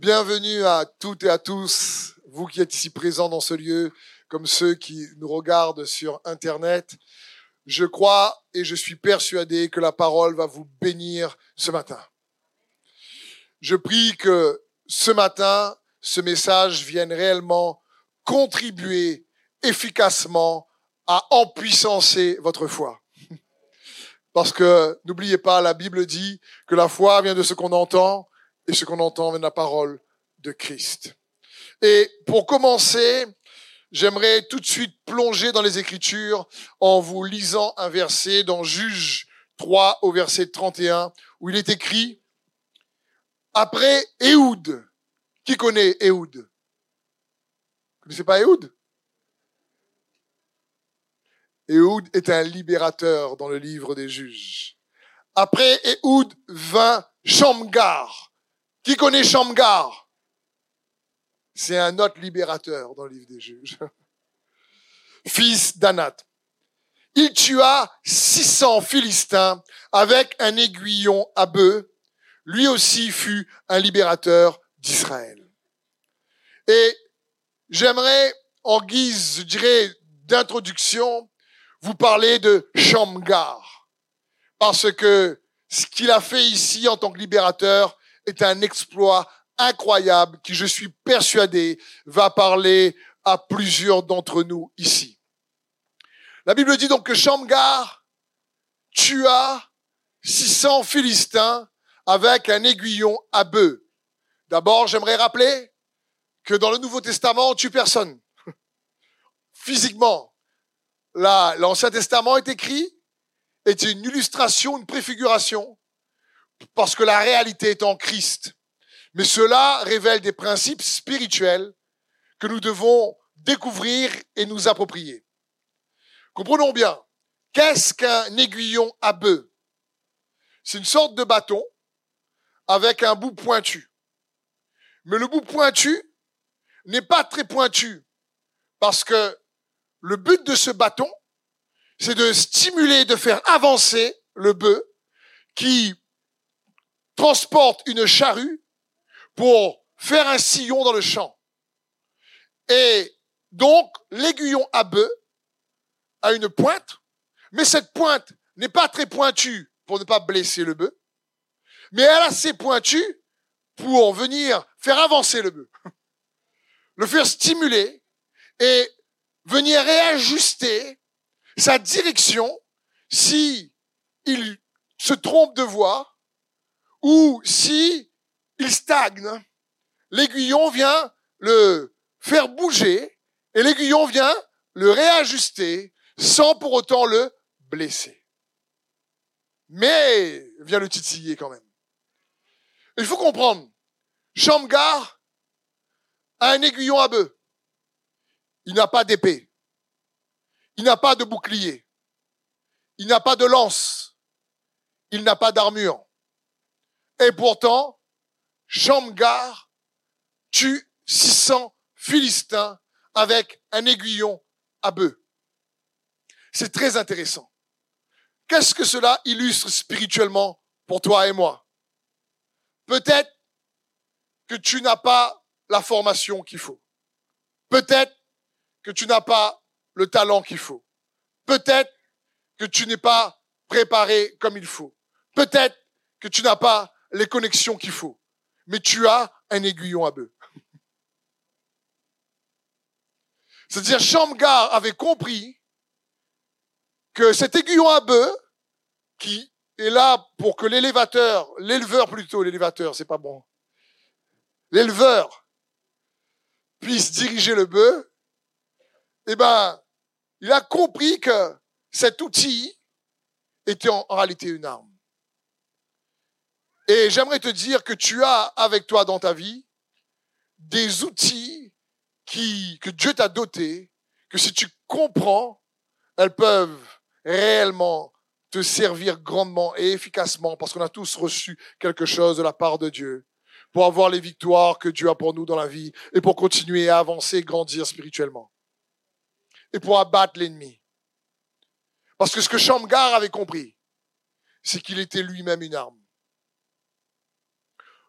Bienvenue à toutes et à tous, vous qui êtes ici présents dans ce lieu, comme ceux qui nous regardent sur Internet. Je crois et je suis persuadé que la parole va vous bénir ce matin. Je prie que ce matin, ce message vienne réellement contribuer efficacement à empuissancer votre foi. Parce que n'oubliez pas, la Bible dit que la foi vient de ce qu'on entend et ce qu'on entend de la parole de Christ. Et pour commencer, j'aimerais tout de suite plonger dans les Écritures en vous lisant un verset dans Juge 3 au verset 31 où il est écrit après Éhoud. Qui connaît Éhoud? Vous connaissez pas Éhoud? Éhoud est un libérateur dans le livre des juges. Après Éhoud vint Shamgar. Qui connaît Shamgar? C'est un autre libérateur dans le livre des juges. Fils d'Anat. Il tua 600 Philistins avec un aiguillon à bœuf. Lui aussi fut un libérateur d'Israël. Et j'aimerais, en guise, je dirais, d'introduction, vous parler de Shamgar. Parce que ce qu'il a fait ici en tant que libérateur est un exploit incroyable qui, je suis persuadé, va parler à plusieurs d'entre nous ici. La Bible dit donc que Shamgar tua 600 Philistins avec un aiguillon à bœuf. D'abord, j'aimerais rappeler que dans le Nouveau Testament, on tue personne. Physiquement, l'Ancien Testament est écrit, est une illustration, une préfiguration, parce que la réalité est en Christ. Mais cela révèle des principes spirituels que nous devons découvrir et nous approprier. Comprenons bien, qu'est-ce qu'un aiguillon à bœuf C'est une sorte de bâton avec un bout pointu. Mais le bout pointu n'est pas très pointu parce que le but de ce bâton, c'est de stimuler, de faire avancer le bœuf qui transporte une charrue pour faire un sillon dans le champ. Et donc, l'aiguillon à bœuf a une pointe, mais cette pointe n'est pas très pointue pour ne pas blesser le bœuf, mais elle a assez pointue pour venir faire avancer le bœuf, le faire stimuler et venir réajuster sa direction si il se trompe de voie ou si il stagne. L'aiguillon vient le faire bouger et l'aiguillon vient le réajuster sans pour autant le blesser. Mais vient le titiller quand même. Il faut comprendre, Shamgar a un aiguillon à bœuf. Il n'a pas d'épée. Il n'a pas de bouclier. Il n'a pas de lance. Il n'a pas d'armure. Et pourtant, Shamgar tue 600 Philistins avec un aiguillon à bœuf. C'est très intéressant. Qu'est-ce que cela illustre spirituellement pour toi et moi? Peut-être que tu n'as pas la formation qu'il faut. Peut-être que tu n'as pas le talent qu'il faut. Peut-être que tu n'es pas préparé comme il faut. Peut-être que tu n'as pas les connexions qu'il faut. Mais tu as un aiguillon à bœuf. C'est-à-dire, Shamgar avait compris que cet aiguillon à bœuf, qui est là pour que l'élévateur, l'éleveur plutôt, l'élévateur, c'est pas bon, l'éleveur puisse diriger le bœuf, eh ben, il a compris que cet outil était en, réalité une arme. Et j'aimerais te dire que tu as avec toi dans ta vie des outils qui, que Dieu t'a dotés, que si tu comprends, elles peuvent réellement te servir grandement et efficacement parce qu'on a tous reçu quelque chose de la part de Dieu pour avoir les victoires que Dieu a pour nous dans la vie et pour continuer à avancer, grandir spirituellement et pour abattre l'ennemi. Parce que ce que Shamgar avait compris, c'est qu'il était lui-même une arme.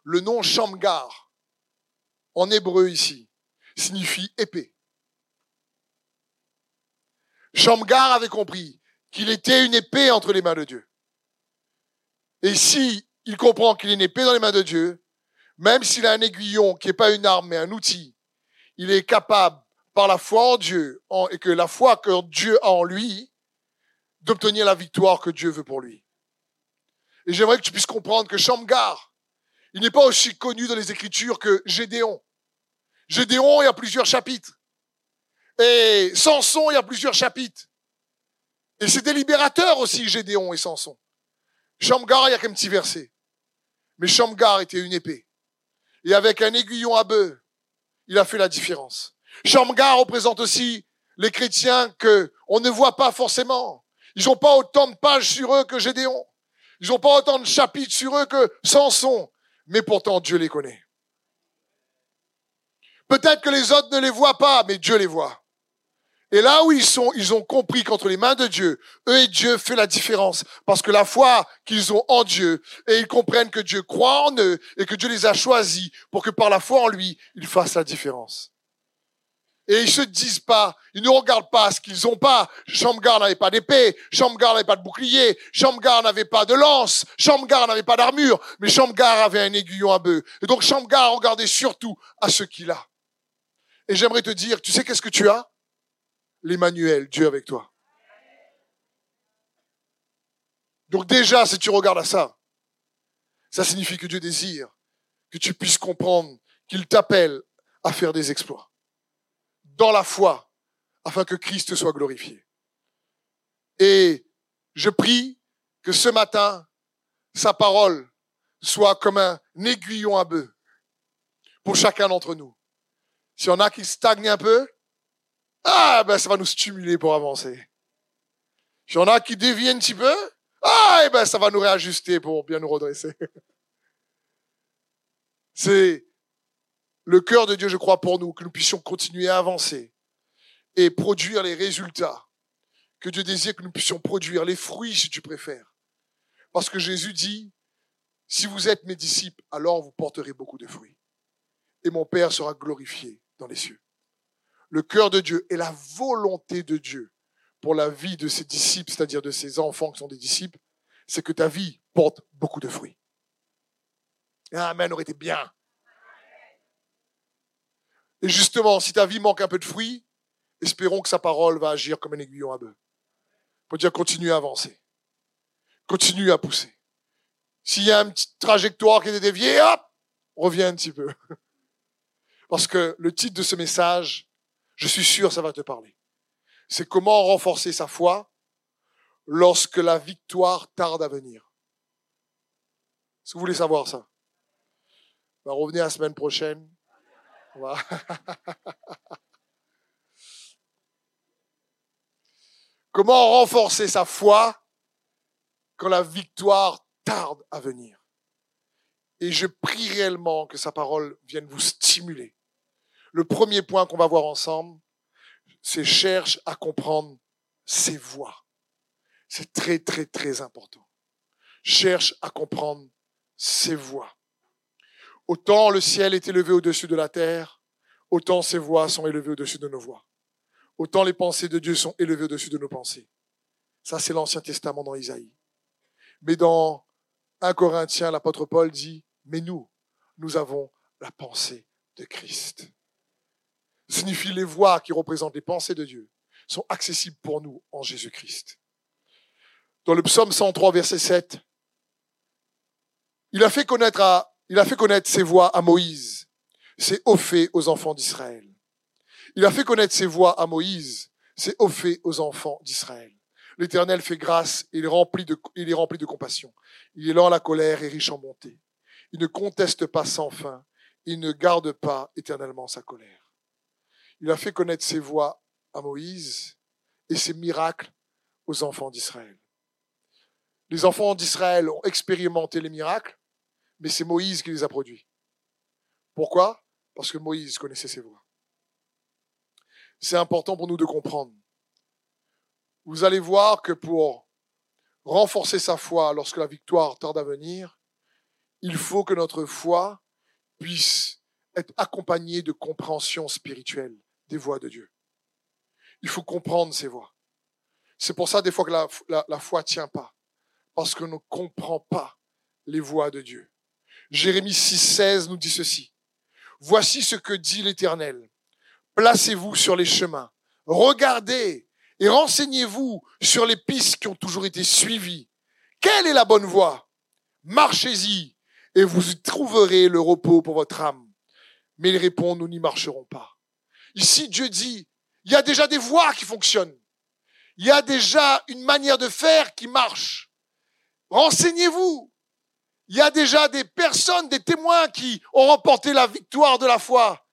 Le nom Shamgar en hébreu ici, signifie épée. Shamgar avait compris qu'il était une épée entre les mains de Dieu. Et si il comprend qu'il est une épée dans les mains de Dieu, même s'il a un aiguillon qui n'est pas une arme mais un outil, il est capable, par la foi en Dieu, et que la foi que Dieu a en lui, d'obtenir la victoire que Dieu veut pour lui. Et j'aimerais que tu puisses comprendre que Shamgar, il n'est pas aussi connu dans les Écritures que Gédéon. Gédéon, il y a plusieurs chapitres. Et Samson, il y a plusieurs chapitres. Et c'est des libérateurs aussi, Gédéon et Samson. Shamgar, il y a qu'un petit verset. Mais Shamgar était une épée. Et avec un aiguillon à bœuf, il a fait la différence. Shamgar représente aussi les chrétiens que on ne voit pas forcément. Ils n'ont pas autant de pages sur eux que Gédéon. Ils n'ont pas autant de chapitres sur eux que Samson. Mais pourtant, Dieu les connaît. Peut-être que les autres ne les voient pas, mais Dieu les voit. Et là où ils sont, ils ont compris qu'entre les mains de Dieu, eux et Dieu fait la différence. Parce que la foi qu'ils ont en Dieu, et ils comprennent que Dieu croit en eux, et que Dieu les a choisis pour que par la foi en lui, ils fassent la différence. Et ils se disent pas, ils ne regardent pas ce qu'ils ont pas. Shamgar n'avait pas d'épée, Shamgar n'avait pas de bouclier, Shamgar n'avait pas de lance, Shamgar n'avait pas d'armure, mais Shamgar avait un aiguillon à bœuf. Et donc Shamgar regardait surtout à ce qu'il a. Et j'aimerais te dire, tu sais qu'est-ce que tu as? L'Emmanuel, Dieu avec toi. Donc déjà, si tu regardes à ça, ça signifie que Dieu désire que tu puisses comprendre qu'il t'appelle à faire des exploits dans la foi afin que Christ soit glorifié. Et je prie que ce matin, sa parole soit comme un aiguillon à bœuf pour chacun d'entre nous. S'il y en a qui stagnent un peu, ah, ben, ça va nous stimuler pour avancer. Y en a qui dévient un petit peu. Ah, eh ben, ça va nous réajuster pour bien nous redresser. C'est le cœur de Dieu, je crois, pour nous, que nous puissions continuer à avancer et produire les résultats que Dieu désire que nous puissions produire, les fruits, si tu préfères. Parce que Jésus dit, si vous êtes mes disciples, alors vous porterez beaucoup de fruits. Et mon Père sera glorifié dans les cieux le cœur de Dieu et la volonté de Dieu pour la vie de ses disciples, c'est-à-dire de ses enfants qui sont des disciples, c'est que ta vie porte beaucoup de fruits. Amen aurait été bien. Et justement, si ta vie manque un peu de fruits, espérons que sa parole va agir comme un aiguillon à bœuf. Pour dire continue à avancer. Continue à pousser. S'il y a une petite trajectoire qui est déviée, hop, reviens un petit peu. Parce que le titre de ce message, je suis sûr, ça va te parler. C'est comment renforcer sa foi lorsque la victoire tarde à venir. Que vous voulez savoir ça va revenir la semaine prochaine. comment renforcer sa foi quand la victoire tarde à venir? Et je prie réellement que sa parole vienne vous stimuler le premier point qu'on va voir ensemble, c'est cherche à comprendre ses voix. C'est très, très, très important. Cherche à comprendre ses voix. Autant le ciel est élevé au-dessus de la terre, autant ses voix sont élevées au-dessus de nos voix. Autant les pensées de Dieu sont élevées au-dessus de nos pensées. Ça, c'est l'Ancien Testament dans Isaïe. Mais dans 1 Corinthiens, l'apôtre Paul dit, mais nous, nous avons la pensée de Christ signifie les voix qui représentent les pensées de Dieu sont accessibles pour nous en Jésus-Christ. Dans le psaume 103, verset 7, il a fait connaître, à, il a fait connaître ses voix à Moïse, c'est fait aux enfants d'Israël. Il a fait connaître ses voix à Moïse, c'est fait aux enfants d'Israël. L'Éternel fait grâce et il de, il est rempli de compassion. Il est lent à la colère et riche en bonté. Il ne conteste pas sans fin. Il ne garde pas éternellement sa colère. Il a fait connaître ses voix à Moïse et ses miracles aux enfants d'Israël. Les enfants d'Israël ont expérimenté les miracles, mais c'est Moïse qui les a produits. Pourquoi? Parce que Moïse connaissait ses voix. C'est important pour nous de comprendre. Vous allez voir que pour renforcer sa foi lorsque la victoire tarde à venir, il faut que notre foi puisse être accompagné de compréhension spirituelle des voix de Dieu. Il faut comprendre ces voix. C'est pour ça des fois que la, foi tient pas. Parce qu'on ne comprend pas les voix de Dieu. Jérémie 6,16 nous dit ceci. Voici ce que dit l'Éternel. Placez-vous sur les chemins. Regardez et renseignez-vous sur les pistes qui ont toujours été suivies. Quelle est la bonne voie? Marchez-y et vous y trouverez le repos pour votre âme. Mais il répond, nous n'y marcherons pas. Ici, Dieu dit, il y a déjà des voies qui fonctionnent. Il y a déjà une manière de faire qui marche. Renseignez-vous. Il y a déjà des personnes, des témoins qui ont remporté la victoire de la foi.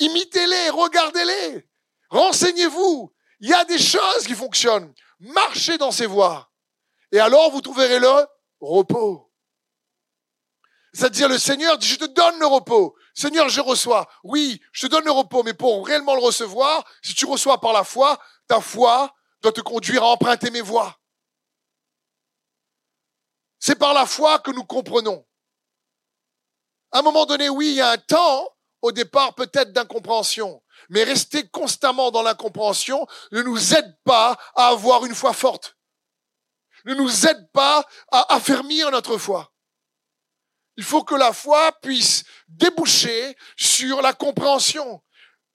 Imitez-les, regardez-les. Renseignez-vous. Il y a des choses qui fonctionnent. Marchez dans ces voies. Et alors vous trouverez le repos. C'est-à-dire le Seigneur dit, je te donne le repos. Seigneur, je reçois. Oui, je te donne le repos, mais pour réellement le recevoir, si tu reçois par la foi, ta foi doit te conduire à emprunter mes voies. C'est par la foi que nous comprenons. À un moment donné, oui, il y a un temps, au départ peut-être d'incompréhension, mais rester constamment dans l'incompréhension ne nous aide pas à avoir une foi forte, ne nous aide pas à affermir notre foi. Il faut que la foi puisse déboucher sur la compréhension.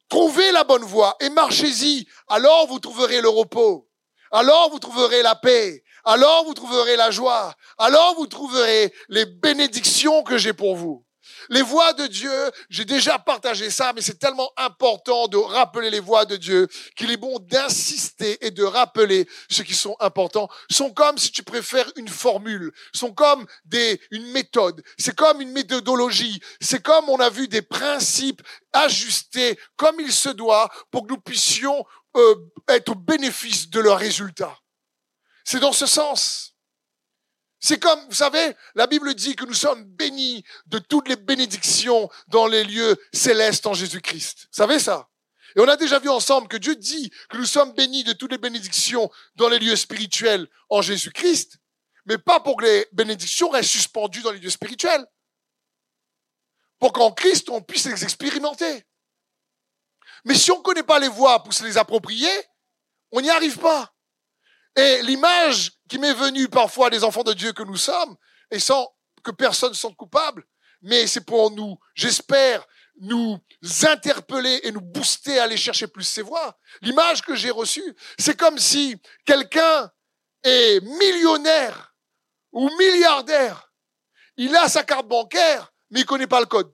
Trouvez la bonne voie et marchez-y. Alors vous trouverez le repos. Alors vous trouverez la paix. Alors vous trouverez la joie. Alors vous trouverez les bénédictions que j'ai pour vous. Les voix de Dieu, j'ai déjà partagé ça, mais c'est tellement important de rappeler les voix de Dieu qu'il est bon d'insister et de rappeler ce qui sont importants. Sont comme, si tu préfères, une formule. Sont comme des, une méthode. C'est comme une méthodologie. C'est comme on a vu des principes ajustés comme il se doit pour que nous puissions euh, être au bénéfice de leurs résultats. C'est dans ce sens. C'est comme, vous savez, la Bible dit que nous sommes bénis de toutes les bénédictions dans les lieux célestes en Jésus-Christ. Vous savez ça? Et on a déjà vu ensemble que Dieu dit que nous sommes bénis de toutes les bénédictions dans les lieux spirituels en Jésus-Christ, mais pas pour que les bénédictions restent suspendues dans les lieux spirituels. Pour qu'en Christ, on puisse les expérimenter. Mais si on ne connaît pas les voies pour se les approprier, on n'y arrive pas. Et l'image qui m'est venue parfois des enfants de Dieu que nous sommes, et sans que personne se sente coupable, mais c'est pour nous, j'espère, nous interpeller et nous booster à aller chercher plus ces voix. L'image que j'ai reçue, c'est comme si quelqu'un est millionnaire ou milliardaire. Il a sa carte bancaire, mais il connaît pas le code.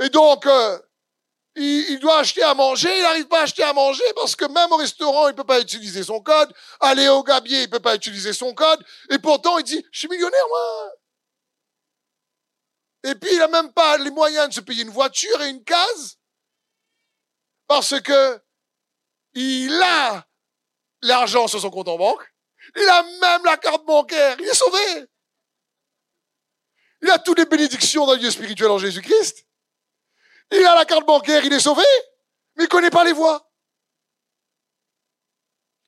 Et donc, euh, il, doit acheter à manger, il n'arrive pas à acheter à manger parce que même au restaurant, il peut pas utiliser son code. Aller au gabier, il peut pas utiliser son code. Et pourtant, il dit, je suis millionnaire, moi. Et puis, il n'a même pas les moyens de se payer une voiture et une case parce que il a l'argent sur son compte en banque. Il a même la carte bancaire. Il est sauvé. Il a toutes les bénédictions dans le Dieu spirituel en Jésus-Christ. Il a la carte bancaire, il est sauvé, mais il ne connaît pas les voies.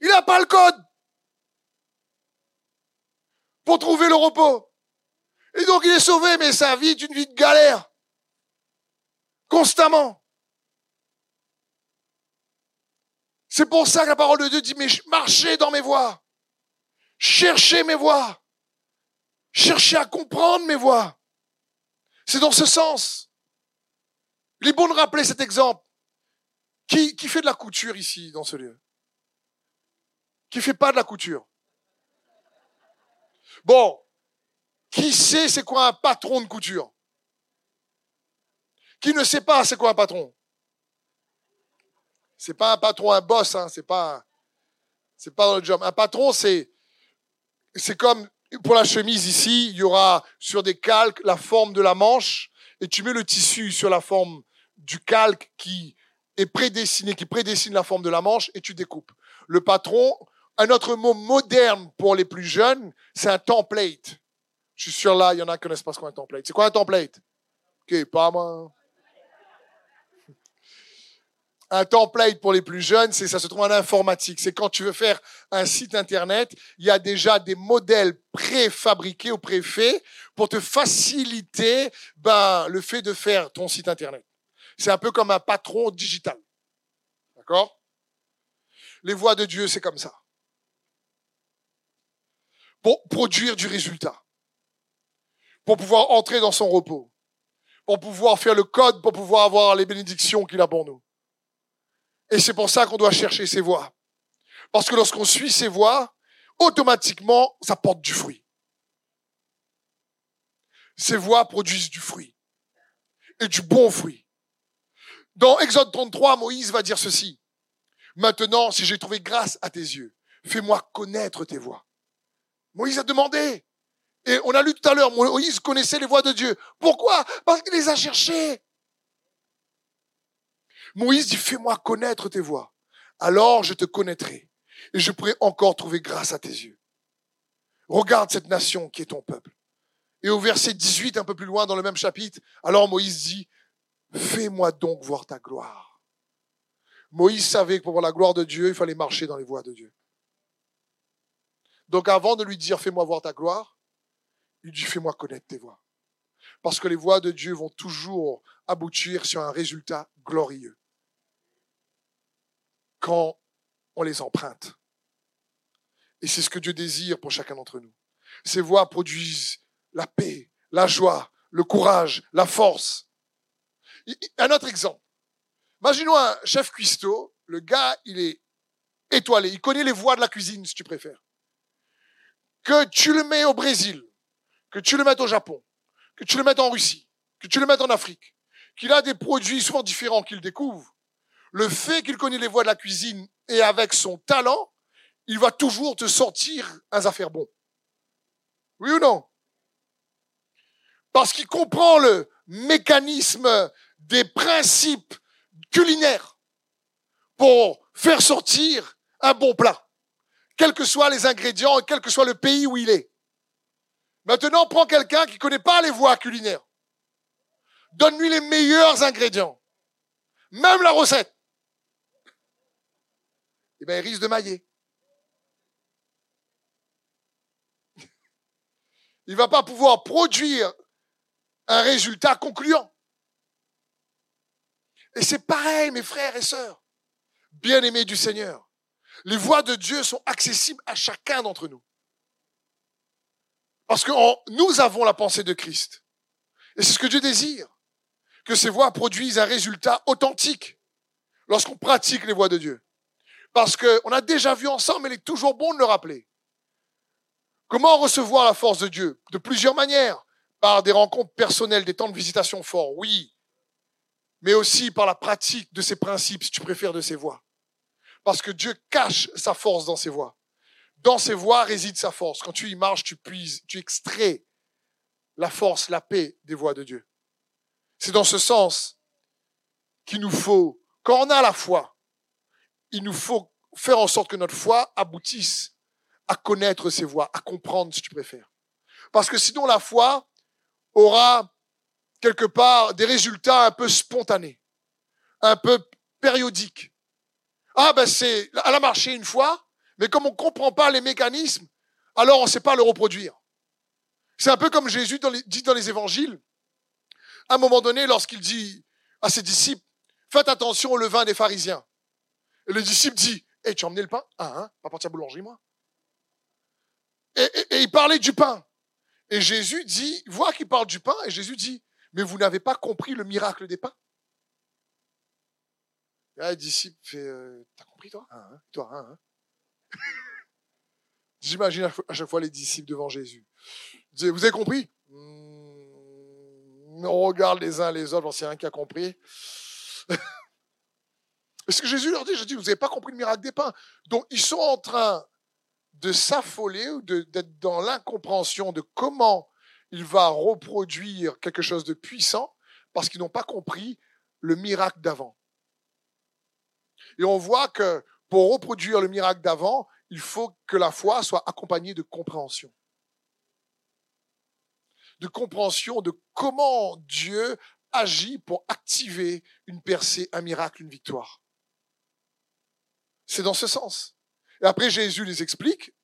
Il n'a pas le code pour trouver le repos. Et donc il est sauvé, mais sa vie est une vie de galère. Constamment. C'est pour ça que la parole de Dieu dit, marchez dans mes voies. Cherchez mes voies. Cherchez à comprendre mes voies. C'est dans ce sens. Il est bon de rappeler cet exemple. Qui, fait de la couture ici, dans ce lieu? Qui fait pas de la couture? Bon, qui sait c'est quoi un patron de couture? Qui ne sait pas c'est quoi un patron? C'est pas un patron, un boss, hein, c'est pas, c'est pas dans le job. Un patron, c'est, c'est comme pour la chemise ici, il y aura sur des calques la forme de la manche et tu mets le tissu sur la forme du calque qui est prédestiné, qui prédestine la forme de la manche et tu découpes. Le patron, un autre mot moderne pour les plus jeunes, c'est un template. Je suis sûr là, il y en a qui connaissent pas ce qu'est un template. C'est quoi un template? Ok, pas moi. Un template pour les plus jeunes, c'est ça se trouve en informatique. C'est quand tu veux faire un site internet, il y a déjà des modèles préfabriqués ou préfaits pour te faciliter ben, le fait de faire ton site internet. C'est un peu comme un patron digital. D'accord? Les voies de Dieu, c'est comme ça. Pour produire du résultat. Pour pouvoir entrer dans son repos. Pour pouvoir faire le code, pour pouvoir avoir les bénédictions qu'il a pour nous. Et c'est pour ça qu'on doit chercher ses voies. Parce que lorsqu'on suit ses voies, automatiquement, ça porte du fruit. Ces voies produisent du fruit. Et du bon fruit. Dans Exode 33, Moïse va dire ceci. Maintenant, si j'ai trouvé grâce à tes yeux, fais-moi connaître tes voies. Moïse a demandé. Et on a lu tout à l'heure, Moïse connaissait les voies de Dieu. Pourquoi? Parce qu'il les a cherchées. Moïse dit, fais-moi connaître tes voies. Alors je te connaîtrai. Et je pourrai encore trouver grâce à tes yeux. Regarde cette nation qui est ton peuple. Et au verset 18, un peu plus loin dans le même chapitre, alors Moïse dit, fais-moi donc voir ta gloire. Moïse savait que pour voir la gloire de Dieu, il fallait marcher dans les voies de Dieu. Donc avant de lui dire, fais-moi voir ta gloire, il dit, fais-moi connaître tes voies. Parce que les voies de Dieu vont toujours aboutir sur un résultat glorieux. Quand on les emprunte. Et c'est ce que Dieu désire pour chacun d'entre nous. Ces voies produisent la paix, la joie, le courage, la force. Un autre exemple. Imaginons un chef cuistot. Le gars, il est étoilé. Il connaît les voies de la cuisine, si tu préfères. Que tu le mets au Brésil, que tu le mettes au Japon, que tu le mettes en Russie, que tu le mettes en Afrique, qu'il a des produits souvent différents qu'il découvre, le fait qu'il connaît les voies de la cuisine et avec son talent, il va toujours te sortir un affaire bon. Oui ou non? Parce qu'il comprend le mécanisme des principes culinaires pour faire sortir un bon plat, quels que soient les ingrédients et quel que soit le pays où il est. Maintenant, prends quelqu'un qui ne connaît pas les voies culinaires. Donne-lui les meilleurs ingrédients, même la recette. Eh bien, il risque de mailler. Il ne va pas pouvoir produire un résultat concluant. Et c'est pareil, mes frères et sœurs, bien-aimés du Seigneur. Les voies de Dieu sont accessibles à chacun d'entre nous. Parce que nous avons la pensée de Christ. Et c'est ce que Dieu désire. Que ces voies produisent un résultat authentique lorsqu'on pratique les voies de Dieu. Parce qu'on a déjà vu ensemble, mais il est toujours bon de le rappeler. Comment recevoir la force de Dieu? De plusieurs manières. Par des rencontres personnelles, des temps de visitation forts, oui. Mais aussi par la pratique de ses principes, si tu préfères, de ses voies. Parce que Dieu cache sa force dans ses voies. Dans ses voies réside sa force. Quand tu y marches, tu puises, tu extrais la force, la paix des voies de Dieu. C'est dans ce sens qu'il nous faut, quand on a la foi, il nous faut faire en sorte que notre foi aboutisse à connaître ses voies, à comprendre si tu préfères. Parce que sinon la foi aura quelque part des résultats un peu spontanés, un peu périodiques. Ah ben c'est, elle a marché une fois, mais comme on ne comprend pas les mécanismes, alors on ne sait pas le reproduire. C'est un peu comme Jésus dit dans les évangiles. À un moment donné, lorsqu'il dit à ses disciples, faites attention au levain des pharisiens. Et le disciple dit, hey, tu as emmené le pain? Ah, hein, pas partir à boulangerie, moi. Et, il parlait du pain. Et Jésus dit, voit qu'il parle du pain, et Jésus dit, mais vous n'avez pas compris le miracle des pains? Là, le disciple fait, euh, t'as compris toi? Ah, hein, hein, hein. J'imagine à chaque fois les disciples devant Jésus. Vous avez compris? Hmm, On regarde les uns les autres, on sait rien qui a compris. Ce que Jésus leur dit, je dis, vous n'avez pas compris le miracle des pains? Donc, ils sont en train de s'affoler ou d'être dans l'incompréhension de comment il va reproduire quelque chose de puissant parce qu'ils n'ont pas compris le miracle d'avant. Et on voit que pour reproduire le miracle d'avant, il faut que la foi soit accompagnée de compréhension. De compréhension de comment Dieu agit pour activer une percée, un miracle, une victoire. C'est dans ce sens. Et après, Jésus les explique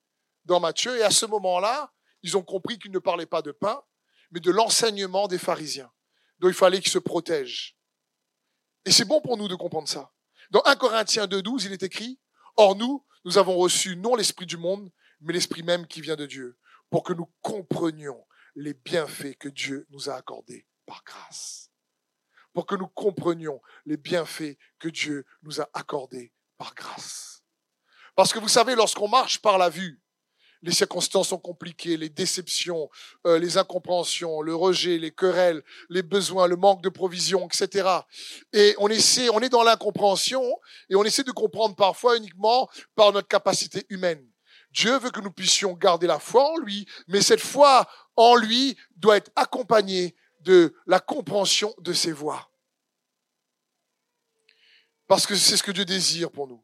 dans Matthieu, et à ce moment-là, ils ont compris qu'il ne parlait pas de pain, mais de l'enseignement des pharisiens, dont il fallait qu'ils se protègent. Et c'est bon pour nous de comprendre ça. Dans 1 Corinthiens 2.12, il est écrit, Or nous, nous avons reçu non l'Esprit du monde, mais l'Esprit même qui vient de Dieu, pour que nous comprenions les bienfaits que Dieu nous a accordés par grâce. Pour que nous comprenions les bienfaits que Dieu nous a accordés par grâce. Parce que vous savez, lorsqu'on marche par la vue, les circonstances sont compliquées, les déceptions, euh, les incompréhensions, le rejet, les querelles, les besoins, le manque de provision, etc. Et on essaie, on est dans l'incompréhension et on essaie de comprendre parfois uniquement par notre capacité humaine. Dieu veut que nous puissions garder la foi en lui, mais cette foi en lui doit être accompagnée de la compréhension de ses voies. Parce que c'est ce que Dieu désire pour nous.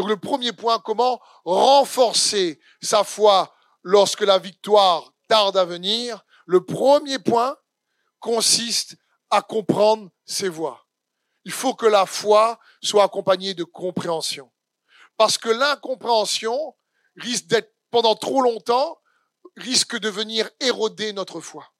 Donc le premier point, comment renforcer sa foi lorsque la victoire tarde à venir? Le premier point consiste à comprendre ses voies. Il faut que la foi soit accompagnée de compréhension. Parce que l'incompréhension risque d'être pendant trop longtemps, risque de venir éroder notre foi.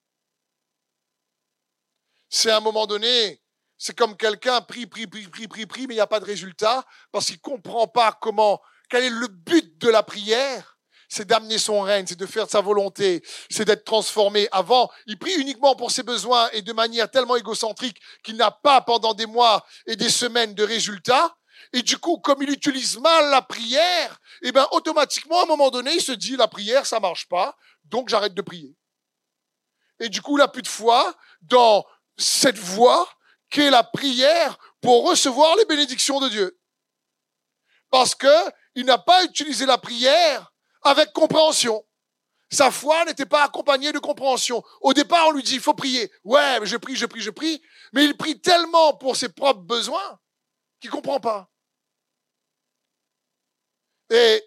C'est à un moment donné, c'est comme quelqu'un prie, prie, prie, prie, prie, prie, mais il n'y a pas de résultat parce qu'il comprend pas comment, quel est le but de la prière. C'est d'amener son règne, c'est de faire sa volonté, c'est d'être transformé. Avant, il prie uniquement pour ses besoins et de manière tellement égocentrique qu'il n'a pas pendant des mois et des semaines de résultats. Et du coup, comme il utilise mal la prière, eh ben, automatiquement, à un moment donné, il se dit, la prière, ça marche pas, donc j'arrête de prier. Et du coup, il n'a plus de foi dans cette voie qu'est la prière pour recevoir les bénédictions de Dieu. Parce que il n'a pas utilisé la prière avec compréhension. Sa foi n'était pas accompagnée de compréhension. Au départ, on lui dit, il faut prier. Ouais, mais je prie, je prie, je prie. Mais il prie tellement pour ses propres besoins qu'il comprend pas. Et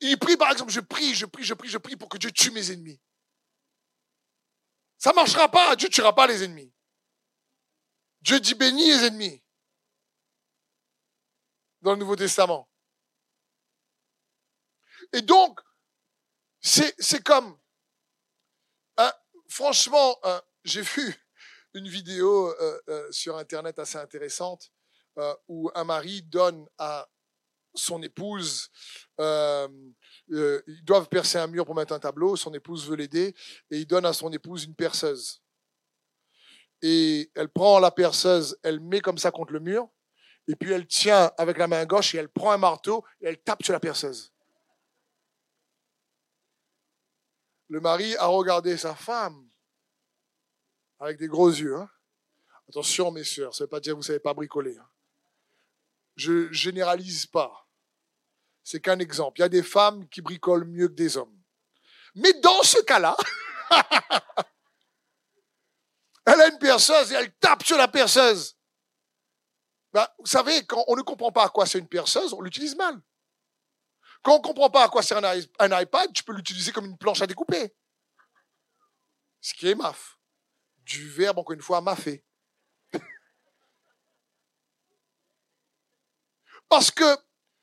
il prie, par exemple, je prie, je prie, je prie, je prie pour que Dieu tue mes ennemis. Ça marchera pas. Dieu tuera pas les ennemis. Dieu dit bénis les ennemis dans le Nouveau Testament. Et donc, c'est comme, hein, franchement, hein, j'ai vu une vidéo euh, euh, sur Internet assez intéressante euh, où un mari donne à son épouse, ils doivent percer un mur pour mettre un tableau, son épouse veut l'aider, et il donne à son épouse une perceuse et elle prend la perceuse, elle met comme ça contre le mur, et puis elle tient avec la main gauche et elle prend un marteau et elle tape sur la perceuse. Le mari a regardé sa femme avec des gros yeux. Hein. Attention, mes soeurs, ça ne veut pas dire que vous ne savez pas bricoler. Hein. Je généralise pas. C'est qu'un exemple. Il y a des femmes qui bricolent mieux que des hommes. Mais dans ce cas-là, Elle a une perceuse et elle tape sur la perceuse. Ben, vous savez, quand on ne comprend pas à quoi c'est une perceuse, on l'utilise mal. Quand on ne comprend pas à quoi c'est un, iPad, tu peux l'utiliser comme une planche à découper. Ce qui est maf. Du verbe, encore une fois, mafé. Parce que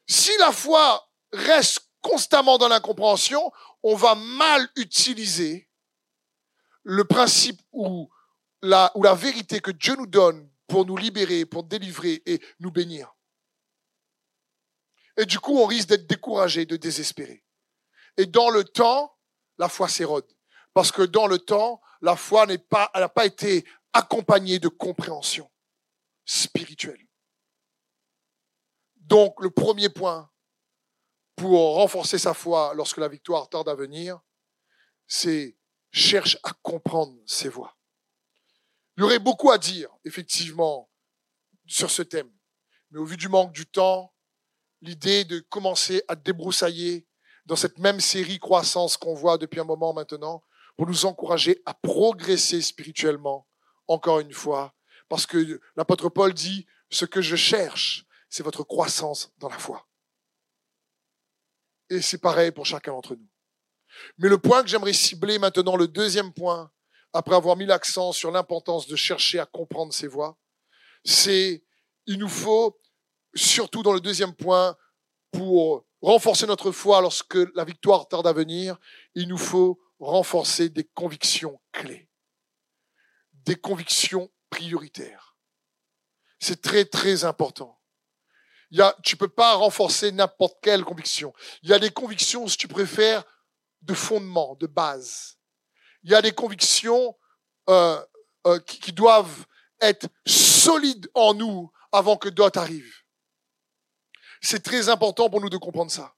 si la foi reste constamment dans l'incompréhension, on va mal utiliser le principe où ou la vérité que Dieu nous donne pour nous libérer, pour délivrer et nous bénir. Et du coup, on risque d'être découragé, de désespérer. Et dans le temps, la foi s'érode. Parce que dans le temps, la foi n'a pas été accompagnée de compréhension spirituelle. Donc, le premier point pour renforcer sa foi lorsque la victoire tarde à venir, c'est cherche à comprendre ses voies. Il y aurait beaucoup à dire, effectivement, sur ce thème. Mais au vu du manque du temps, l'idée de commencer à débroussailler dans cette même série croissance qu'on voit depuis un moment maintenant, pour nous encourager à progresser spirituellement, encore une fois, parce que l'apôtre Paul dit, ce que je cherche, c'est votre croissance dans la foi. Et c'est pareil pour chacun d'entre nous. Mais le point que j'aimerais cibler maintenant, le deuxième point, après avoir mis l'accent sur l'importance de chercher à comprendre ses voies, c'est il nous faut, surtout dans le deuxième point, pour renforcer notre foi lorsque la victoire tarde à venir, il nous faut renforcer des convictions clés, des convictions prioritaires. C'est très, très important. Tu peux pas renforcer n'importe quelle conviction. Il y a des convictions, si tu préfères, de fondement, de base. Il y a des convictions euh, euh, qui, qui doivent être solides en nous avant que d'autres arrivent. C'est très important pour nous de comprendre ça.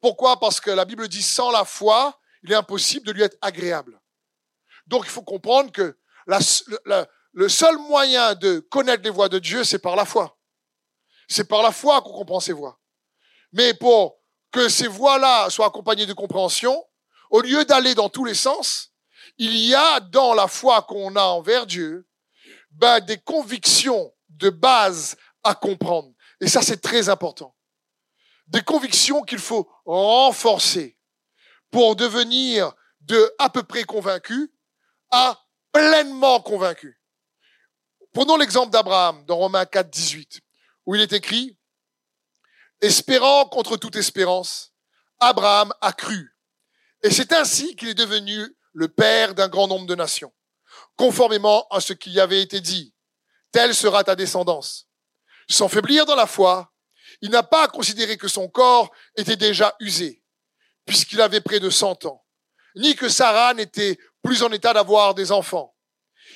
Pourquoi? Parce que la Bible dit sans la foi, il est impossible de lui être agréable. Donc il faut comprendre que le seul moyen de connaître les voies de Dieu, c'est par la foi. C'est par la foi qu'on comprend ses voies. Mais pour que ces voies-là soient accompagnées de compréhension, au lieu d'aller dans tous les sens, il y a dans la foi qu'on a envers Dieu ben, des convictions de base à comprendre. Et ça, c'est très important. Des convictions qu'il faut renforcer pour devenir de à peu près convaincu à pleinement convaincu. Prenons l'exemple d'Abraham dans Romains 4, 18, où il est écrit, espérant contre toute espérance, Abraham a cru. Et c'est ainsi qu'il est devenu le père d'un grand nombre de nations, conformément à ce qui avait été dit. Telle sera ta descendance. Sans faiblir dans la foi, il n'a pas considéré que son corps était déjà usé, puisqu'il avait près de cent ans, ni que Sarah n'était plus en état d'avoir des enfants.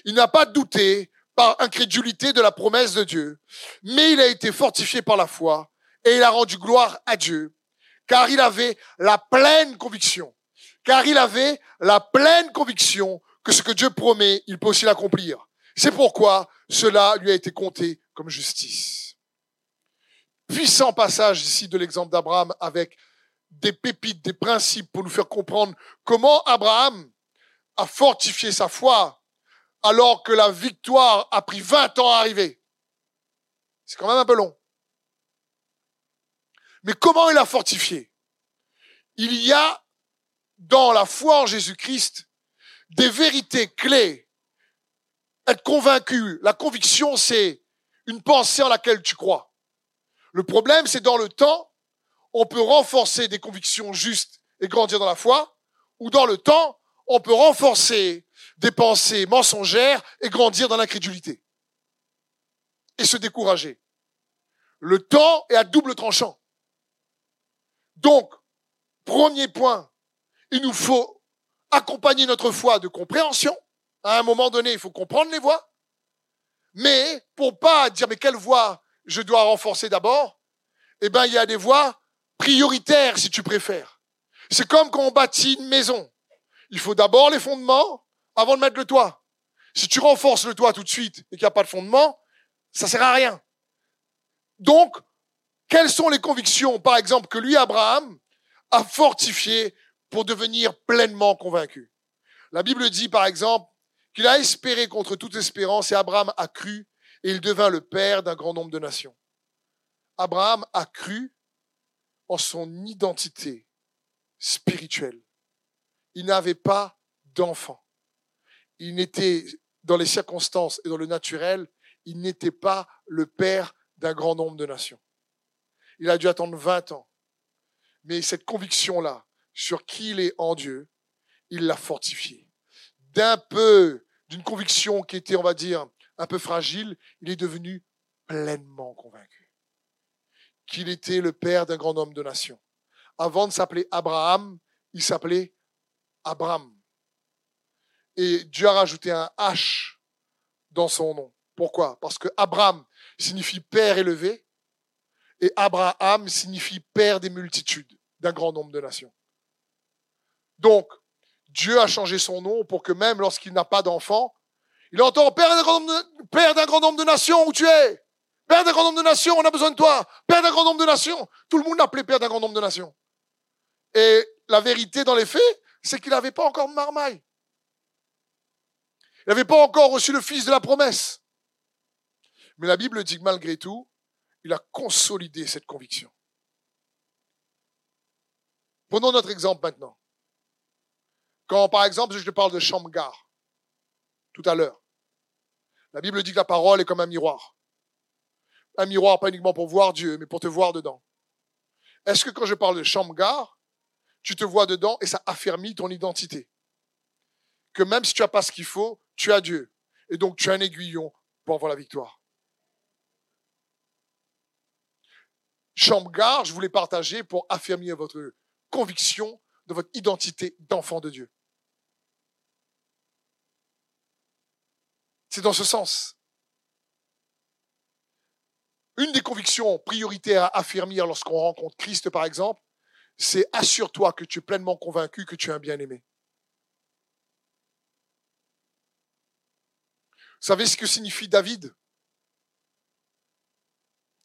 Il n'a pas douté par incrédulité de la promesse de Dieu, mais il a été fortifié par la foi et il a rendu gloire à Dieu, car il avait la pleine conviction, car il avait la pleine conviction que ce que Dieu promet, il peut aussi l'accomplir. C'est pourquoi cela lui a été compté comme justice. Puissant passage ici de l'exemple d'Abraham avec des pépites, des principes pour nous faire comprendre comment Abraham a fortifié sa foi alors que la victoire a pris 20 ans à arriver. C'est quand même un peu long. Mais comment il a fortifié? Il y a dans la foi en Jésus-Christ des vérités clés être convaincu, la conviction, c'est une pensée en laquelle tu crois. Le problème, c'est dans le temps, on peut renforcer des convictions justes et grandir dans la foi, ou dans le temps, on peut renforcer des pensées mensongères et grandir dans l'incrédulité. Et se décourager. Le temps est à double tranchant. Donc, premier point, il nous faut accompagner notre foi de compréhension, à un moment donné, il faut comprendre les voies. Mais pour pas dire mais quelle voie je dois renforcer d'abord, eh ben il y a des voies prioritaires si tu préfères. C'est comme quand on bâtit une maison. Il faut d'abord les fondements avant de mettre le toit. Si tu renforces le toit tout de suite et qu'il n'y a pas de fondement, ça sert à rien. Donc, quelles sont les convictions, par exemple, que lui, Abraham, a fortifiées pour devenir pleinement convaincu La Bible dit, par exemple, qu'il a espéré contre toute espérance et Abraham a cru et il devint le père d'un grand nombre de nations. Abraham a cru en son identité spirituelle. Il n'avait pas d'enfant. Il n'était, dans les circonstances et dans le naturel, il n'était pas le père d'un grand nombre de nations. Il a dû attendre 20 ans. Mais cette conviction-là, sur qui il est en Dieu, il l'a fortifié d'un peu, d'une conviction qui était, on va dire, un peu fragile, il est devenu pleinement convaincu qu'il était le père d'un grand homme de nation. Avant de s'appeler Abraham, il s'appelait Abraham. Et Dieu a rajouté un H dans son nom. Pourquoi? Parce que Abraham signifie père élevé et Abraham signifie père des multitudes, d'un grand nombre de nations. Donc, Dieu a changé son nom pour que même lorsqu'il n'a pas d'enfant, il entend Père d'un grand, nombre de nations où tu es? Père d'un grand nombre de nations, on a besoin de toi. Père d'un grand nombre de nations. Tout le monde l'appelait Père d'un grand nombre de nations. Et la vérité dans les faits, c'est qu'il n'avait pas encore marmaille. Il n'avait pas encore reçu le fils de la promesse. Mais la Bible dit que malgré tout, il a consolidé cette conviction. Prenons notre exemple maintenant. Quand, par exemple, je te parle de Shamgar, tout à l'heure, la Bible dit que la parole est comme un miroir. Un miroir pas uniquement pour voir Dieu, mais pour te voir dedans. Est-ce que quand je parle de Shamgar, tu te vois dedans et ça affermit ton identité? Que même si tu n'as pas ce qu'il faut, tu as Dieu. Et donc tu as un aiguillon pour avoir la victoire. Chamgar, je voulais partager pour affirmer votre conviction de votre identité d'enfant de Dieu. C'est dans ce sens. Une des convictions prioritaires à affirmer lorsqu'on rencontre Christ, par exemple, c'est assure-toi que tu es pleinement convaincu que tu es un bien-aimé. Vous savez ce que signifie David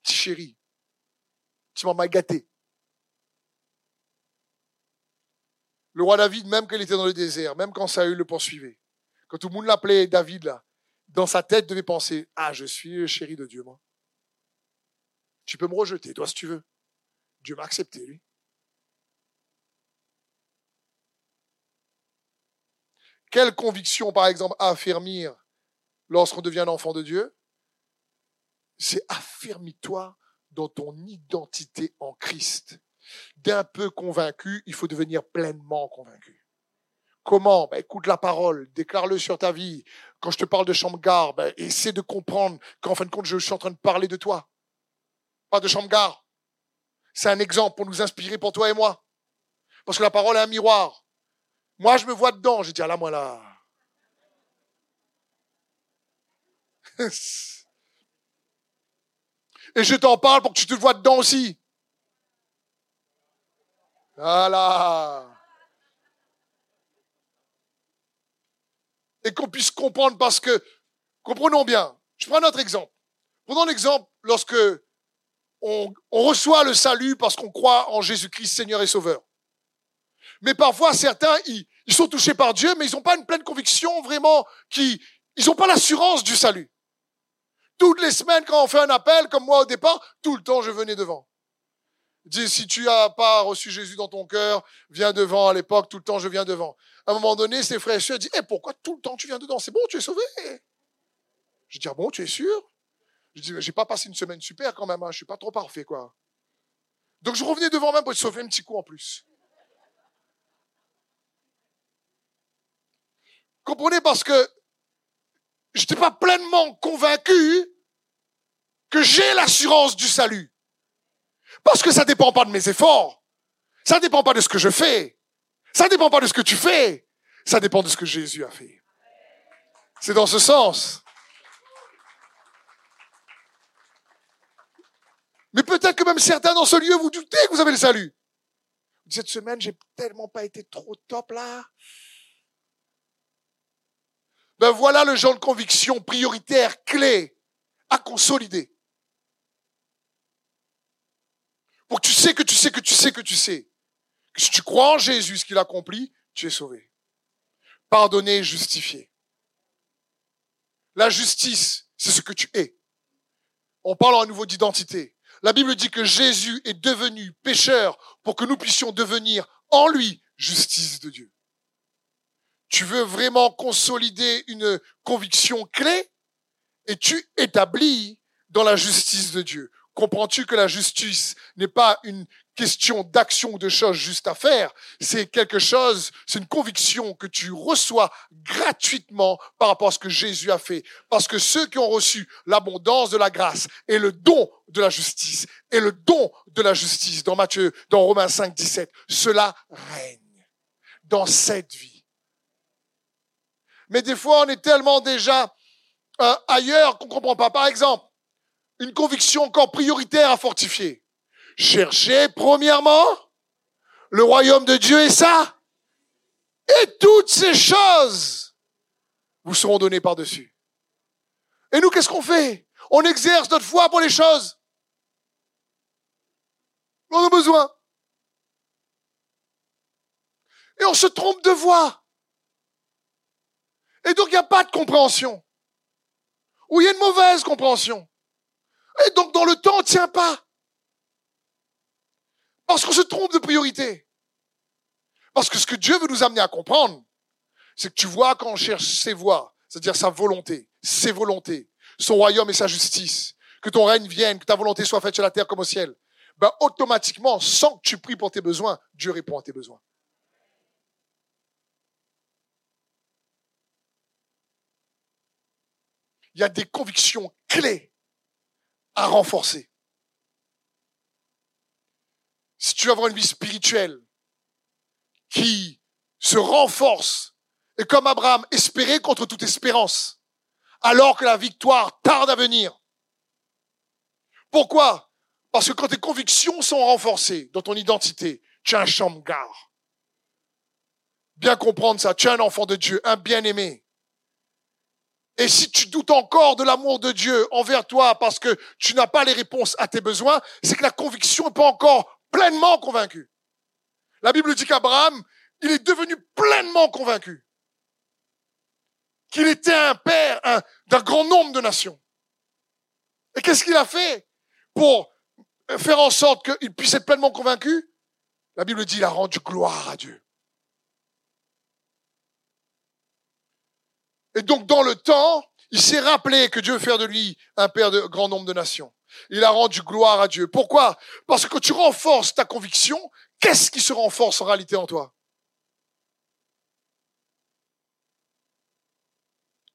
Petit chéri, tu m'as gâté. Le roi David, même quand il était dans le désert, même quand Saül le poursuivait, quand tout le monde l'appelait David, là, dans sa tête devait penser Ah, je suis chéri de Dieu, moi. Tu peux me rejeter, toi, si tu veux. Dieu m'a accepté, lui. Quelle conviction, par exemple, affermir lorsqu'on devient un enfant de Dieu? C'est affermis-toi dans ton identité en Christ. D'un peu convaincu, il faut devenir pleinement convaincu. Comment? Ben, Écoute la parole, déclare-le sur ta vie. Quand je te parle de Chamgar, ben, essaie de comprendre qu'en fin de compte, je suis en train de parler de toi. Pas de Chamgar. C'est un exemple pour nous inspirer pour toi et moi. Parce que la parole est un miroir. Moi, je me vois dedans. J'ai dit, ah là, moi là. Et je t'en parle pour que tu te vois dedans aussi. Voilà. Et qu'on puisse comprendre parce que, comprenons bien, je prends un autre exemple. Prenons l'exemple lorsque on, reçoit le salut parce qu'on croit en Jésus-Christ Seigneur et Sauveur. Mais parfois, certains, ils, sont touchés par Dieu, mais ils n'ont pas une pleine conviction vraiment, qui, ils n'ont pas l'assurance du salut. Toutes les semaines, quand on fait un appel, comme moi au départ, tout le temps, je venais devant. Dis, si tu n'as pas reçu Jésus dans ton cœur, viens devant. À l'époque, tout le temps, je viens devant. À un moment donné, ses frères et sœurs disent, eh, pourquoi tout le temps tu viens dedans? C'est bon, tu es sauvé. Je dis, ah bon, tu es sûr? Je dis, j'ai pas passé une semaine super quand même, hein. je suis pas trop parfait, quoi. Donc je revenais devant même pour te sauver un petit coup en plus. Comprenez? Parce que je n'étais pas pleinement convaincu que j'ai l'assurance du salut. Parce que ça ne dépend pas de mes efforts. Ça ne dépend pas de ce que je fais. Ça ne dépend pas de ce que tu fais. Ça dépend de ce que Jésus a fait. C'est dans ce sens. Mais peut-être que même certains dans ce lieu, vous doutez que vous avez le salut. Cette semaine, j'ai tellement pas été trop top là. Ben voilà le genre de conviction prioritaire, clé, à consolider. Pour que tu sais que tu sais que tu sais que tu sais. Que si tu crois en Jésus, ce qu'il accomplit, tu es sauvé. Pardonné, justifié. La justice, c'est ce que tu es. On parle à nouveau d'identité. La Bible dit que Jésus est devenu pécheur pour que nous puissions devenir en lui justice de Dieu. Tu veux vraiment consolider une conviction clé et tu établis dans la justice de Dieu. Comprends-tu que la justice n'est pas une question d'action ou de choses juste à faire, c'est quelque chose, c'est une conviction que tu reçois gratuitement par rapport à ce que Jésus a fait. Parce que ceux qui ont reçu l'abondance de la grâce et le don de la justice, et le don de la justice dans Matthieu, dans Romains 5, 17, cela règne dans cette vie. Mais des fois, on est tellement déjà euh, ailleurs qu'on comprend pas. Par exemple, une conviction encore prioritaire à fortifier. Cherchez premièrement le royaume de Dieu et ça. Et toutes ces choses vous seront données par-dessus. Et nous, qu'est-ce qu'on fait? On exerce notre foi pour les choses. On a besoin. Et on se trompe de voix. Et donc, il n'y a pas de compréhension. Ou il y a une mauvaise compréhension. Et donc dans le temps, on ne tient pas. Parce qu'on se trompe de priorité. Parce que ce que Dieu veut nous amener à comprendre, c'est que tu vois quand on cherche ses voies, c'est-à-dire sa volonté, ses volontés, son royaume et sa justice, que ton règne vienne, que ta volonté soit faite sur la terre comme au ciel, ben automatiquement, sans que tu pries pour tes besoins, Dieu répond à tes besoins. Il y a des convictions clés à renforcer. Si tu veux avoir une vie spirituelle qui se renforce et comme Abraham, espérer contre toute espérance, alors que la victoire tarde à venir. Pourquoi? Parce que quand tes convictions sont renforcées dans ton identité, tu es un chamgar. Bien comprendre ça, tu es un enfant de Dieu, un bien-aimé. Et si tu doutes encore de l'amour de Dieu envers toi parce que tu n'as pas les réponses à tes besoins, c'est que la conviction n'est pas encore pleinement convaincue. La Bible dit qu'Abraham, il est devenu pleinement convaincu qu'il était un père d'un grand nombre de nations. Et qu'est-ce qu'il a fait pour faire en sorte qu'il puisse être pleinement convaincu? La Bible dit, il a rendu gloire à Dieu. Et donc, dans le temps, il s'est rappelé que Dieu veut faire de lui un père de grand nombre de nations. Il a rendu gloire à Dieu. Pourquoi? Parce que quand tu renforces ta conviction, qu'est-ce qui se renforce en réalité en toi?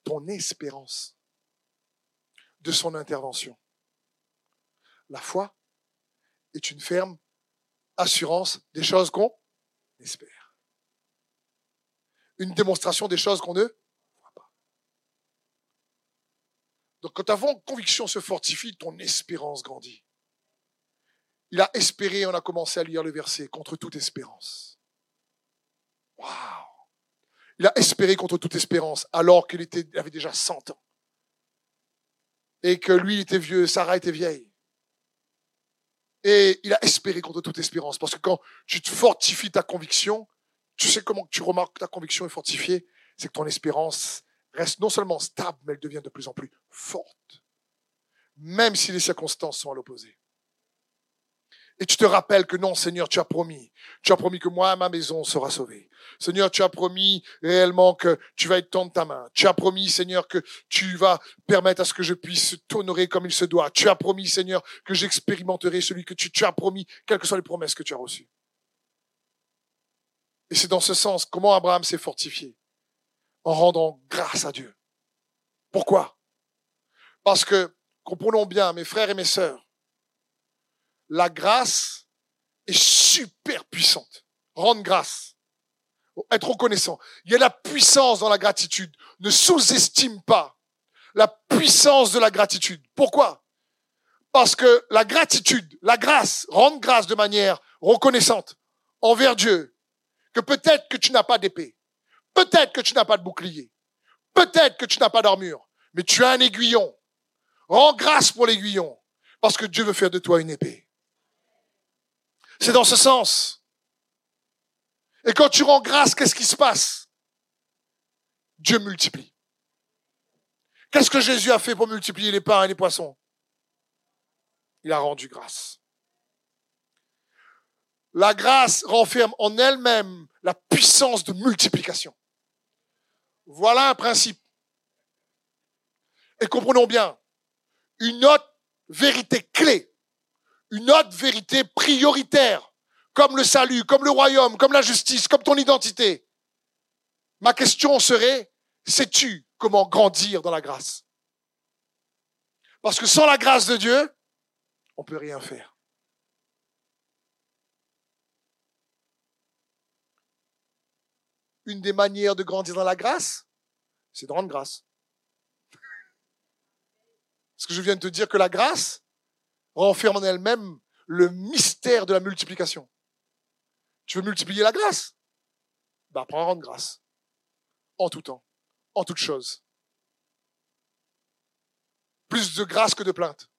Ton espérance de son intervention. La foi est une ferme assurance des choses qu'on espère. Une démonstration des choses qu'on ne voit pas. Donc quand ta conviction se fortifie, ton espérance grandit. Il a espéré, on a commencé à lire le verset, contre toute espérance. Waouh il a espéré contre toute espérance, alors qu'il était, avait déjà 100 ans. Et que lui, était vieux, Sarah était vieille. Et il a espéré contre toute espérance. Parce que quand tu te fortifies ta conviction, tu sais comment tu remarques que ta conviction est fortifiée C'est que ton espérance reste non seulement stable, mais elle devient de plus en plus forte. Même si les circonstances sont à l'opposé. Et tu te rappelles que non, Seigneur, tu as promis. Tu as promis que moi, ma maison sera sauvée. Seigneur, tu as promis réellement que tu vas étendre ta main. Tu as promis, Seigneur, que tu vas permettre à ce que je puisse t'honorer comme il se doit. Tu as promis, Seigneur, que j'expérimenterai celui que tu, tu as promis, quelles que soient les promesses que tu as reçues. Et c'est dans ce sens comment Abraham s'est fortifié. En rendant grâce à Dieu. Pourquoi? Parce que, comprenons bien, mes frères et mes sœurs, la grâce est super puissante. Rendre grâce. Être reconnaissant. Il y a la puissance dans la gratitude. Ne sous-estime pas la puissance de la gratitude. Pourquoi? Parce que la gratitude, la grâce, rendre grâce de manière reconnaissante envers Dieu, que peut-être que tu n'as pas d'épée, peut-être que tu n'as pas de bouclier, peut-être que tu n'as pas d'armure, mais tu as un aiguillon. Rends grâce pour l'aiguillon, parce que Dieu veut faire de toi une épée. C'est dans ce sens. Et quand tu rends grâce, qu'est-ce qui se passe? Dieu multiplie. Qu'est-ce que Jésus a fait pour multiplier les pains et les poissons? Il a rendu grâce. La grâce renferme en elle-même la puissance de multiplication. Voilà un principe. Et comprenons bien, une autre vérité clé une autre vérité prioritaire, comme le salut, comme le royaume, comme la justice, comme ton identité. Ma question serait, sais-tu comment grandir dans la grâce? Parce que sans la grâce de Dieu, on peut rien faire. Une des manières de grandir dans la grâce, c'est de rendre grâce. Parce que je viens de te dire que la grâce, renferme en elle-même le mystère de la multiplication. Tu veux multiplier la grâce? Bah, prends rendre grâce. En tout temps, en toute chose. Plus de grâce que de plainte.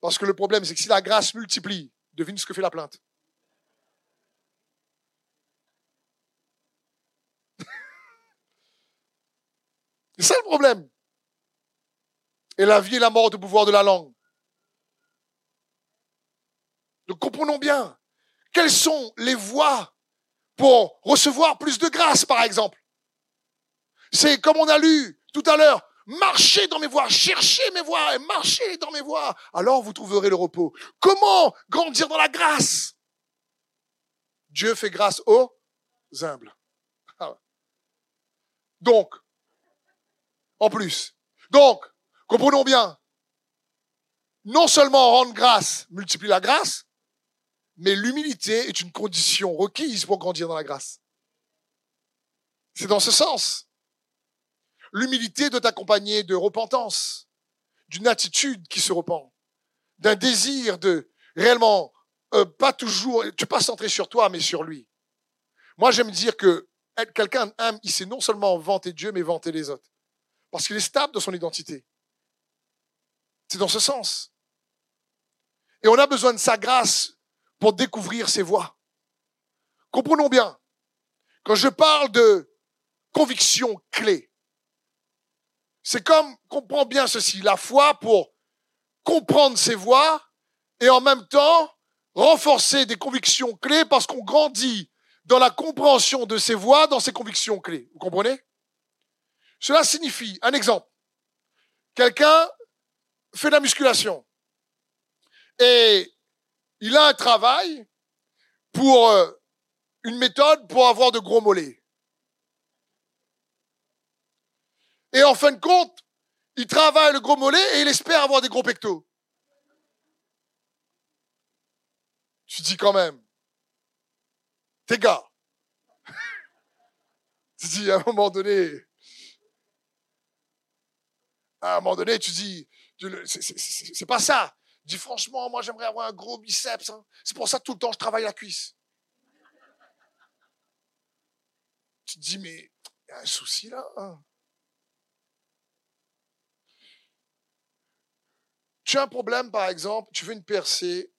Parce que le problème, c'est que si la grâce multiplie, devine ce que fait la plainte. C'est ça le problème. Et la vie et la mort au pouvoir de la langue. Donc comprenons bien, quelles sont les voies pour recevoir plus de grâce, par exemple C'est comme on a lu tout à l'heure, marchez dans mes voies, cherchez mes voies et marchez dans mes voies, alors vous trouverez le repos. Comment grandir dans la grâce? Dieu fait grâce aux humbles. Ah Donc, En plus. Donc, comprenons bien. Non seulement rendre grâce multiplie la grâce, mais l'humilité est une condition requise pour grandir dans la grâce. C'est dans ce sens. L'humilité doit accompagner de repentance, d'une attitude qui se repent, d'un désir de réellement euh, pas toujours, tu pas centré sur toi, mais sur lui. Moi, j'aime dire que quelqu'un aime, il sait non seulement vanter Dieu, mais vanter les autres. Parce qu'il est stable dans son identité. C'est dans ce sens. Et on a besoin de sa grâce pour découvrir ses voies. Comprenons bien. Quand je parle de conviction clé, c'est comme, comprends bien ceci, la foi pour comprendre ses voies et en même temps renforcer des convictions clés parce qu'on grandit dans la compréhension de ses voies, dans ses convictions clés. Vous comprenez? Cela signifie, un exemple, quelqu'un fait de la musculation et il a un travail pour euh, une méthode pour avoir de gros mollets. Et en fin de compte, il travaille le gros mollet et il espère avoir des gros pectos. Tu dis quand même, t'es gars. tu dis à un moment donné, à un moment donné, tu dis, c'est pas ça. Dis franchement, moi j'aimerais avoir un gros biceps. Hein. C'est pour ça que tout le temps je travaille la cuisse. Tu te dis, mais il y a un souci là. Hein. Tu as un problème, par exemple, tu veux une percée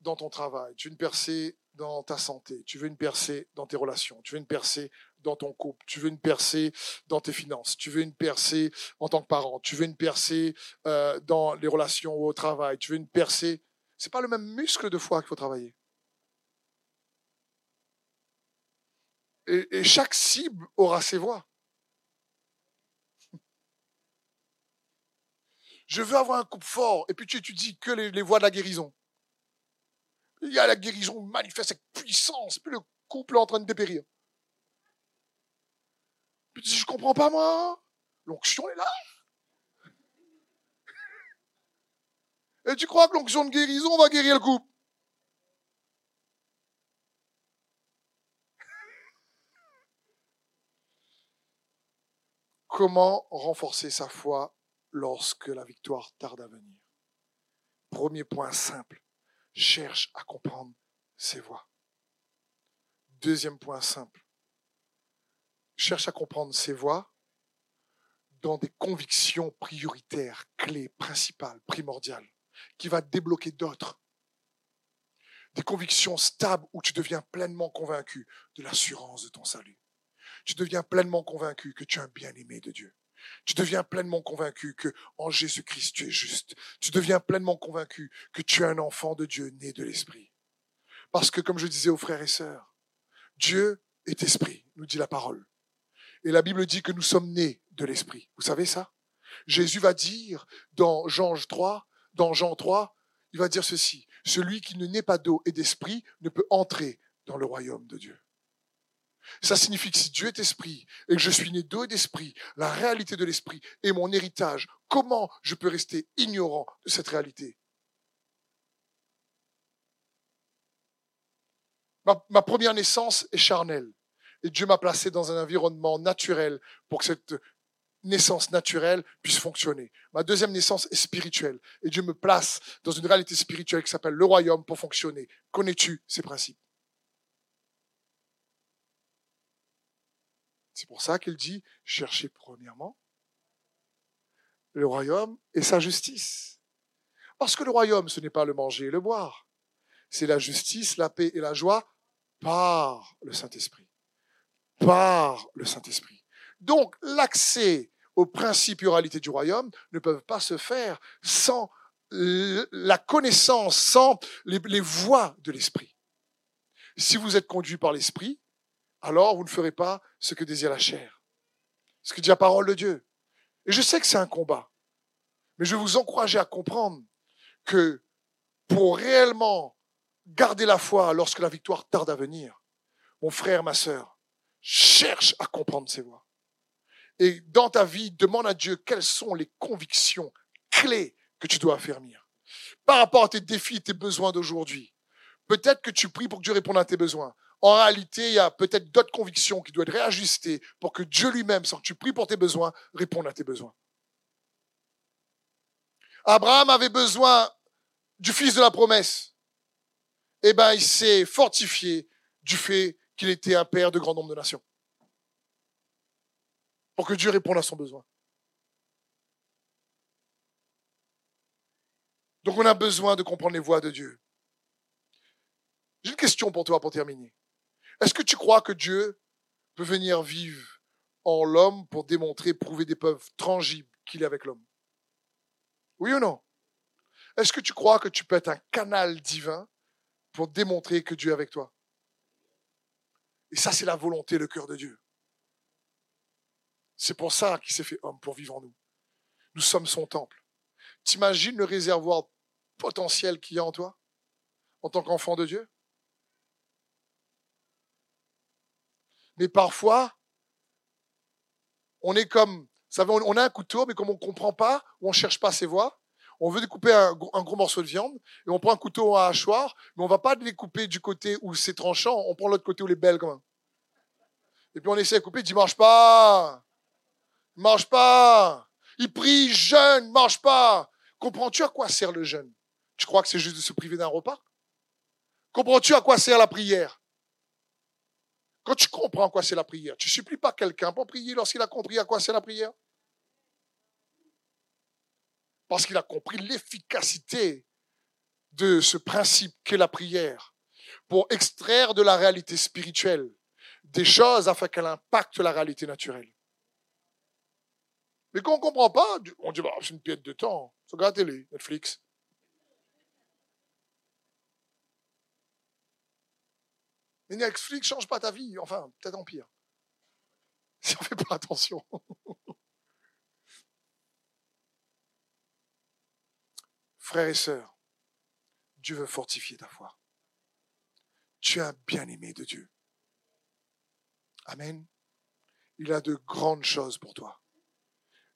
dans ton travail, tu veux une percée dans ta santé, tu veux une percée dans tes relations, tu veux une percée dans ton couple, tu veux une percée dans tes finances, tu veux une percée en tant que parent, tu veux une percée euh, dans les relations au travail, tu veux une percée. C'est pas le même muscle de foi qu'il faut travailler. Et, chaque cible aura ses voix. Je veux avoir un couple fort, et puis tu étudies que les, les voies de la guérison. Il y a la guérison manifeste avec puissance, puis le couple est en train de dépérir. Tu dis, je comprends pas moi. L'onction est là. Et tu crois que l'onction de guérison va guérir le couple? Comment renforcer sa foi lorsque la victoire tarde à venir? Premier point simple, cherche à comprendre ses voies. Deuxième point simple, cherche à comprendre ses voies dans des convictions prioritaires, clés, principales, primordiales, qui va débloquer d'autres. Des convictions stables où tu deviens pleinement convaincu de l'assurance de ton salut. Tu deviens pleinement convaincu que tu es un bien-aimé de Dieu. Tu deviens pleinement convaincu que en Jésus-Christ tu es juste. Tu deviens pleinement convaincu que tu es un enfant de Dieu né de l'Esprit. Parce que comme je disais aux frères et sœurs, Dieu est esprit, nous dit la parole. Et la Bible dit que nous sommes nés de l'esprit. Vous savez ça? Jésus va dire dans Jean 3, dans Jean 3, il va dire ceci celui qui ne naît pas d'eau et d'esprit ne peut entrer dans le royaume de Dieu. Ça signifie que si Dieu est esprit et que je suis né d'eau et d'esprit, la réalité de l'esprit est mon héritage, comment je peux rester ignorant de cette réalité? Ma, première naissance est charnelle. Et Dieu m'a placé dans un environnement naturel pour que cette naissance naturelle puisse fonctionner. Ma deuxième naissance est spirituelle. Et Dieu me place dans une réalité spirituelle qui s'appelle le royaume pour fonctionner. Connais-tu ces principes? C'est pour ça qu'il dit, cherchez premièrement le royaume et sa justice. Parce que le royaume, ce n'est pas le manger et le boire. C'est la justice, la paix et la joie par le Saint-Esprit. Par le Saint-Esprit. Donc, l'accès aux principes et aux réalités du royaume ne peuvent pas se faire sans la connaissance, sans les, les voies de l'Esprit. Si vous êtes conduit par l'Esprit, alors vous ne ferez pas ce que désire la chair. Ce que dit la parole de Dieu. Et je sais que c'est un combat. Mais je vais vous encourager à comprendre que pour réellement garder la foi lorsque la victoire tarde à venir, mon frère, ma sœur, cherche à comprendre ses voies. Et dans ta vie, demande à Dieu quelles sont les convictions clés que tu dois affermir. Par rapport à tes défis, tes besoins d'aujourd'hui. Peut-être que tu pries pour que Dieu réponde à tes besoins. En réalité, il y a peut-être d'autres convictions qui doivent être réajustées pour que Dieu lui-même, sans que tu pries pour tes besoins, réponde à tes besoins. Abraham avait besoin du fils de la promesse. Eh bien, il s'est fortifié du fait qu'il était un père de grand nombre de nations. Pour que Dieu réponde à son besoin. Donc on a besoin de comprendre les voies de Dieu. J'ai une question pour toi pour terminer. Est-ce que tu crois que Dieu peut venir vivre en l'homme pour démontrer, prouver des preuves tangibles qu'il est avec l'homme? Oui ou non? Est-ce que tu crois que tu peux être un canal divin pour démontrer que Dieu est avec toi? Et ça, c'est la volonté, le cœur de Dieu. C'est pour ça qu'il s'est fait homme, pour vivre en nous. Nous sommes son temple. T'imagines le réservoir potentiel qu'il y a en toi en tant qu'enfant de Dieu? Mais parfois, on est comme, savez, on a un couteau, mais comme on ne comprend pas, ou on ne cherche pas ses voies, on veut découper un, gros morceau de viande, et on prend un couteau à hachoir, mais on va pas découper du côté où c'est tranchant, on prend l'autre côté où les belles, quand. Et puis on essaie de couper, il dit, mange pas, mange pas. Il prie, jeûne, mange pas. Comprends-tu à quoi sert le jeûne? Tu crois que c'est juste de se priver d'un repas? Comprends-tu à quoi sert la prière? Quand tu comprends quoi c'est la prière, tu supplies pas quelqu'un pour prier lorsqu'il a compris à quoi c'est la prière? Parce qu'il a compris l'efficacité de ce principe qu'est la prière pour extraire de la réalité spirituelle des choses afin qu'elle impacte la réalité naturelle. Mais quand on ne comprend pas, on dit bah, c'est une pièce de temps. Regarde la télé, Netflix. Mais Netflix ne change pas ta vie, enfin, peut-être en pire. Si on ne fait pas attention. Frères et sœurs, Dieu veut fortifier ta foi. Tu es un bien-aimé de Dieu. Amen. Il a de grandes choses pour toi.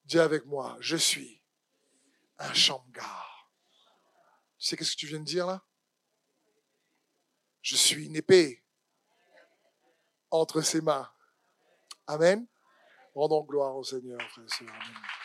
Dis avec moi, je suis un chamgar. Tu sais qu'est-ce que tu viens de dire là? Je suis une épée entre ses mains. Amen. Rendons gloire au Seigneur, frère et Amen.